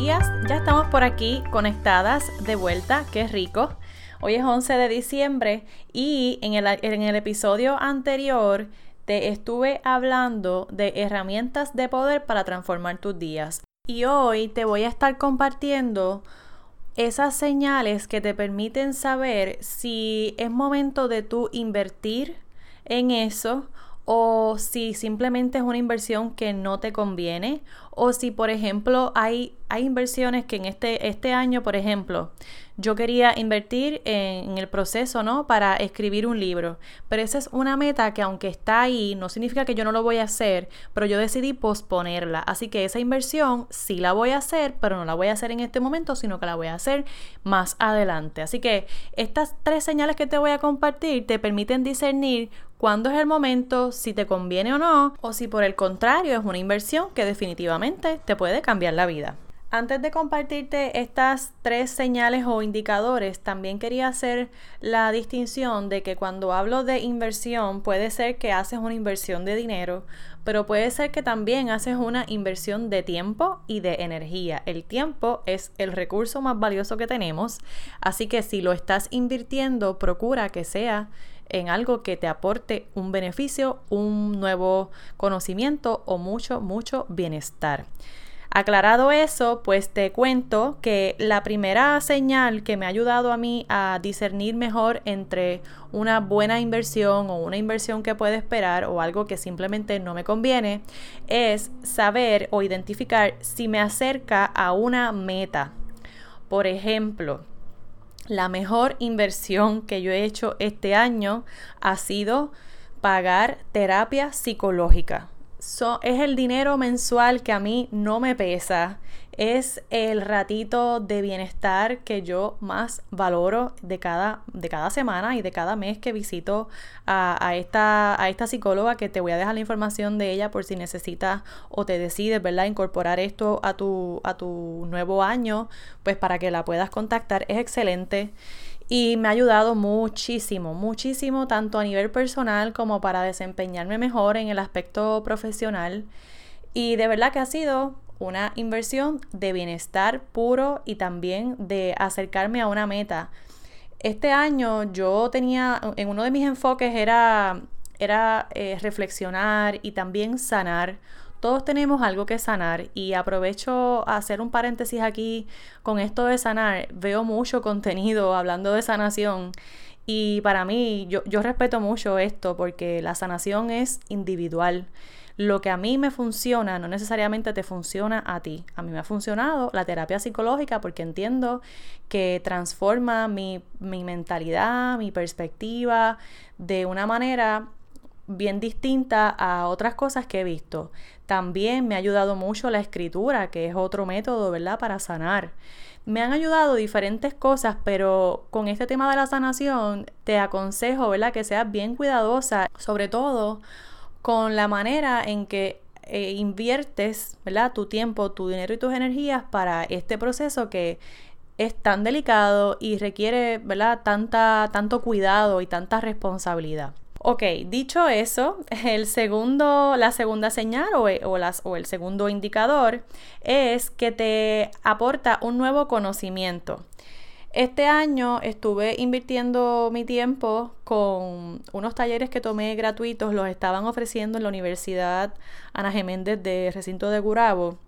Días. Ya estamos por aquí conectadas de vuelta. Qué rico. Hoy es 11 de diciembre y en el, en el episodio anterior te estuve hablando de herramientas de poder para transformar tus días. Y hoy te voy a estar compartiendo esas señales que te permiten saber si es momento de tú invertir en eso o si simplemente es una inversión que no te conviene o si por ejemplo hay, hay inversiones que en este, este año, por ejemplo, yo quería invertir en, el proceso, ¿no? Para escribir un libro. Pero esa es una meta que aunque está ahí, no significa que yo no lo voy a hacer, pero yo decidí posponerla. Así que esa inversión sí la voy a hacer, pero no la voy a hacer en este momento, sino que la voy a hacer más adelante. Así que estas tres señales que te voy a compartir te permiten discernir cuándo es el momento, si te conviene o no, o si por el contrario es una inversión que definitivamente te puede cambiar la vida. Antes de compartirte estas tres señales o indicadores, también quería hacer la distinción de que cuando hablo de inversión puede ser que haces una inversión de dinero, pero puede ser que también haces una inversión de tiempo y de energía. El tiempo es el recurso más valioso que tenemos, así que si lo estás invirtiendo, procura que sea en algo que te aporte un beneficio, un nuevo conocimiento o mucho, mucho bienestar. Aclarado eso, pues te cuento que la primera señal que me ha ayudado a mí a discernir mejor entre una buena inversión o una inversión que puede esperar o algo que simplemente no me conviene es saber o identificar si me acerca a una meta. Por ejemplo, la mejor inversión que yo he hecho este año ha sido pagar terapia psicológica es el dinero mensual que a mí no me pesa. Es el ratito de bienestar que yo más valoro de cada, de cada semana y de cada mes que visito a, esta, a esta psicóloga que te voy a dejar la información de ella por si necesitas o te decides, ¿verdad? Incorporar esto a tu, a tu nuevo año, pues para que la puedas contactar. Es excelente y me ha ayudado muchísimo, muchísimo, tanto a nivel personal como para desempeñarme mejor en el aspecto profesional. Y de verdad que ha sido una inversión de bienestar puro y también de acercarme a una meta. Este año yo tenía, en uno de mis enfoques era, era eh, reflexionar y también sanar todos tenemos algo que sanar y aprovecho a hacer un paréntesis aquí con esto de sanar. Veo mucho contenido hablando de sanación y para mí yo, yo respeto mucho esto porque la sanación es individual. Lo que a mí me funciona no necesariamente te funciona a ti. A mí me ha funcionado la terapia psicológica porque entiendo que transforma mi, mi mentalidad, mi perspectiva de una manera bien distinta a otras cosas que he visto. También me ha ayudado mucho la escritura, que es otro método, ¿verdad?, para sanar. Me han ayudado diferentes cosas, pero con este tema de la sanación te aconsejo, ¿verdad?, que seas bien cuidadosa, sobre todo con la manera en que eh, inviertes, ¿verdad?, tu tiempo, tu dinero y tus energías para este proceso que es tan delicado y requiere, ¿verdad?, tanta, tanto cuidado y tanta responsabilidad. Ok, dicho eso, el segundo, la segunda señal o, o el segundo indicador es que te aporta un nuevo conocimiento. Este año estuve invirtiendo mi tiempo con unos talleres que tomé gratuitos, los estaban ofreciendo en la Universidad Ana Geméndez de Recinto de Gurabo.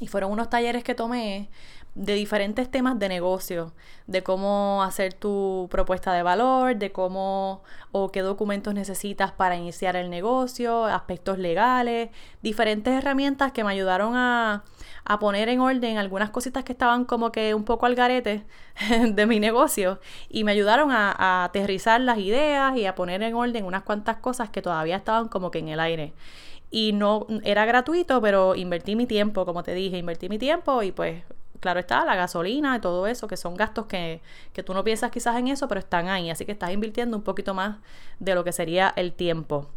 Y fueron unos talleres que tomé de diferentes temas de negocio, de cómo hacer tu propuesta de valor, de cómo o qué documentos necesitas para iniciar el negocio, aspectos legales, diferentes herramientas que me ayudaron a, a poner en orden algunas cositas que estaban como que un poco al garete de mi negocio y me ayudaron a, a aterrizar las ideas y a poner en orden unas cuantas cosas que todavía estaban como que en el aire. Y no era gratuito, pero invertí mi tiempo, como te dije, invertí mi tiempo y pues claro está, la gasolina y todo eso, que son gastos que, que tú no piensas quizás en eso, pero están ahí. Así que estás invirtiendo un poquito más de lo que sería el tiempo.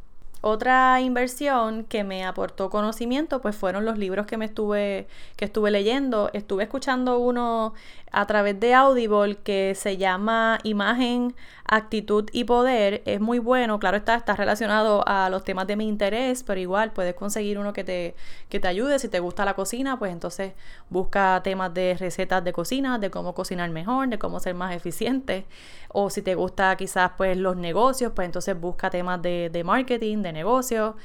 Otra inversión que me aportó conocimiento pues fueron los libros que me estuve que estuve leyendo. Estuve escuchando uno a través de Audible que se llama Imagen, Actitud y Poder. Es muy bueno, claro está, está relacionado a los temas de mi interés, pero igual puedes conseguir uno que te, que te ayude. Si te gusta la cocina, pues entonces busca temas de recetas de cocina, de cómo cocinar mejor, de cómo ser más eficiente. O si te gusta quizás pues los negocios, pues entonces busca temas de, de marketing, de negocios.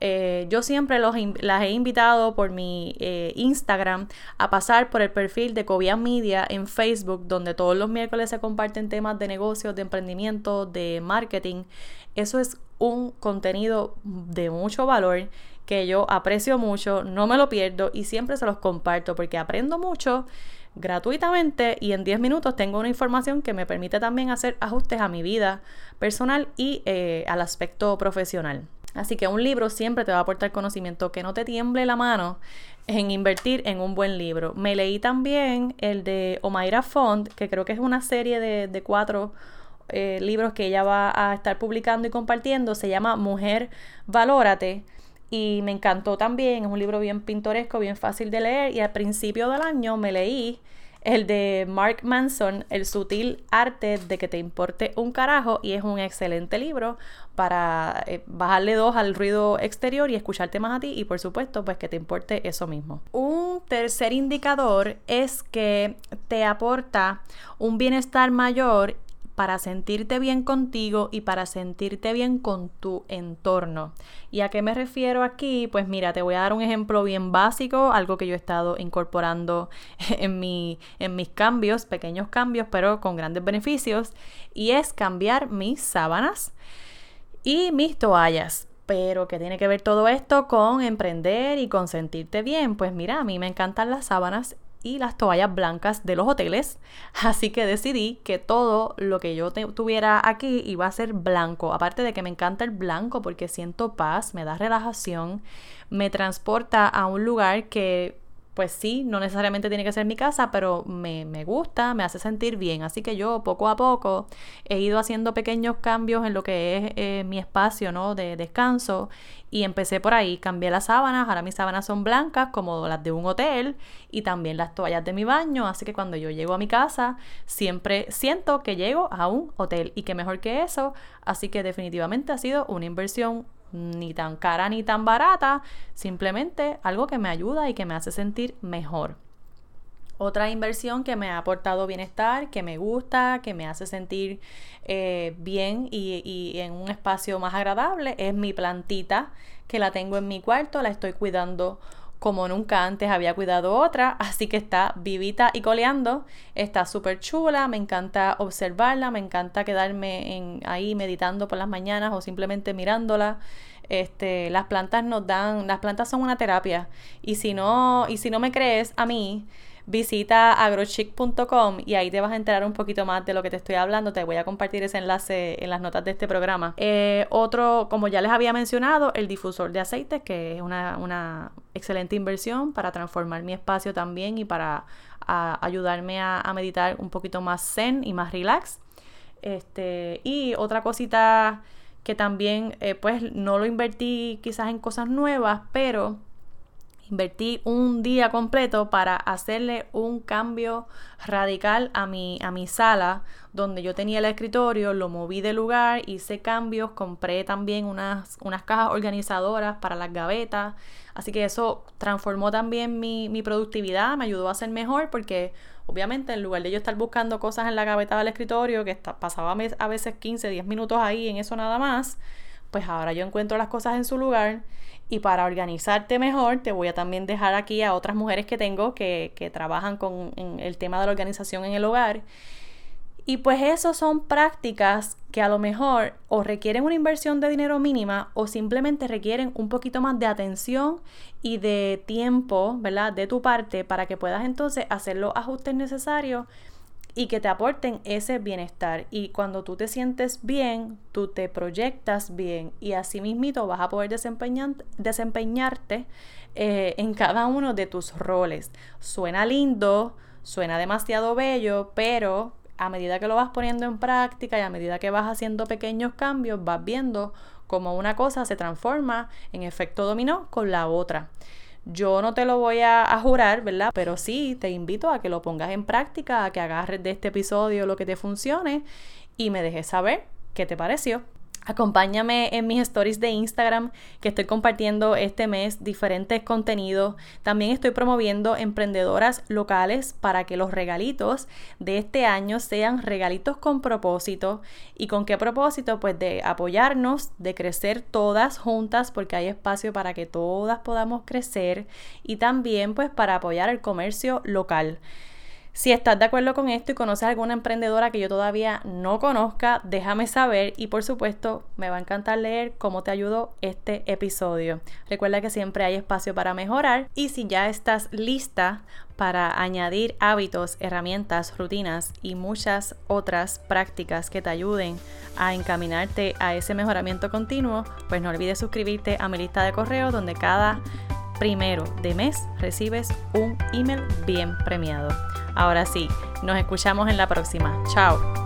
Eh, yo siempre los, las he invitado por mi eh, Instagram a pasar por el perfil de Cobian Media en Facebook, donde todos los miércoles se comparten temas de negocios, de emprendimiento, de marketing. Eso es un contenido de mucho valor que yo aprecio mucho, no me lo pierdo y siempre se los comparto porque aprendo mucho gratuitamente y en 10 minutos tengo una información que me permite también hacer ajustes a mi vida personal y eh, al aspecto profesional. Así que un libro siempre te va a aportar conocimiento, que no te tiemble la mano en invertir en un buen libro. Me leí también el de Omaira Font, que creo que es una serie de, cuatro eh, libros que ella va a estar publicando y compartiendo. Se llama Mujer, Valórate. Y me encantó también, es un libro bien pintoresco, bien fácil de leer. Y al principio del año me leí el de Mark Manson, El sutil arte de que te importe un carajo, y es un excelente libro para eh, bajarle dos al ruido exterior y escucharte más a ti y por supuesto pues que te importe eso mismo. Un tercer indicador es que te aporta un bienestar mayor para sentirte bien contigo y para sentirte bien con tu entorno. ¿Y a qué me refiero aquí? Pues mira, te voy a dar un ejemplo bien básico, algo que yo he estado incorporando en, en mis cambios, pequeños cambios, pero con grandes beneficios, y es cambiar mis sábanas y mis toallas. Pero ¿qué tiene que ver todo esto con emprender y con sentirte bien? Pues mira, a mí me encantan las sábanas y las toallas blancas de los hoteles. Así que decidí que todo lo que yo tuviera aquí iba a ser blanco. Aparte de que me encanta el blanco porque siento paz, me da relajación, me transporta a un lugar que pues sí, no necesariamente tiene que ser mi casa, pero me, gusta, me hace sentir bien. Así que yo poco a poco he ido haciendo pequeños cambios en lo que es eh, mi espacio ¿no? de descanso. Y empecé por ahí, cambié las sábanas, ahora mis sábanas son blancas como las de un hotel y también las toallas de mi baño, así que cuando yo llego a mi casa siempre siento que llego a un hotel. Y que mejor que eso, así que definitivamente ha sido una inversión ni tan cara ni tan barata, simplemente algo que me ayuda y que me hace sentir mejor. Otra inversión que me ha aportado bienestar, que me gusta, que me hace sentir eh, bien y, y, en un espacio más agradable es mi plantita, que la tengo en mi cuarto, la estoy cuidando como nunca antes había cuidado otra, así que está vivita y coleando, está súper chula, me encanta observarla, me encanta quedarme en, ahí meditando por las mañanas o simplemente mirándola. Este, las plantas nos dan, las plantas son una terapia y si no, y si no me crees a mí, visita agrochic.com y ahí te vas a enterar un poquito más de lo que te estoy hablando. Te voy a compartir ese enlace en las notas de este programa. Eh, otro, como ya les había mencionado, el difusor de aceite, que es una, excelente inversión para transformar mi espacio también y para ayudarme a, meditar un poquito más zen y más relax. Este, y otra cosita que también, eh, pues no lo invertí quizás en cosas nuevas, pero Invertí un día completo para hacerle un cambio radical a mi, a mi sala donde yo tenía el escritorio, lo moví de lugar, hice cambios, compré también unas, unas cajas organizadoras para las gavetas, así que eso transformó también mi, mi productividad, me ayudó a ser mejor porque obviamente en lugar de yo estar buscando cosas en la gaveta del escritorio, que pasaba a veces 15, 10 minutos ahí en eso nada más, pues ahora yo encuentro las cosas en su lugar y para organizarte mejor, te voy a también dejar aquí a otras mujeres que tengo que, trabajan con el tema de la organización en el hogar. Y pues eso son prácticas que a lo mejor o requieren una inversión de dinero mínima o simplemente requieren un poquito más de atención y de tiempo, ¿verdad? De tu parte para que puedas entonces hacer los ajustes necesarios y que te aporten ese bienestar. Y cuando tú te sientes bien, tú te proyectas bien y así mismito vas a poder desempeñarte eh, en cada uno de tus roles. Suena lindo, suena demasiado bello, pero a medida que lo vas poniendo en práctica y a medida que vas haciendo pequeños cambios, vas viendo cómo una cosa se transforma en efecto dominó con la otra. Yo no te lo voy a, jurar, ¿verdad? Pero sí te invito a que lo pongas en práctica, a que agarres de este episodio lo que te funcione y me dejes saber qué te pareció. Acompáñame en mis stories de Instagram que estoy compartiendo este mes diferentes contenidos. También estoy promoviendo emprendedoras locales para que los regalitos de este año sean regalitos con propósito. ¿Y con qué propósito? Pues de apoyarnos, de crecer todas juntas porque hay espacio para que todas podamos crecer y también pues para apoyar el comercio local. Si estás de acuerdo con esto y conoces alguna emprendedora que yo todavía no conozca, déjame saber y por supuesto me va a encantar leer cómo te ayudó este episodio. Recuerda que siempre hay espacio para mejorar y si ya estás lista para añadir hábitos, herramientas, rutinas y muchas otras prácticas que te ayuden a encaminarte a ese mejoramiento continuo, pues no olvides suscribirte a mi lista de correo donde cada primero de mes recibes un email bien premiado. Ahora sí, nos escuchamos en la próxima. Chao.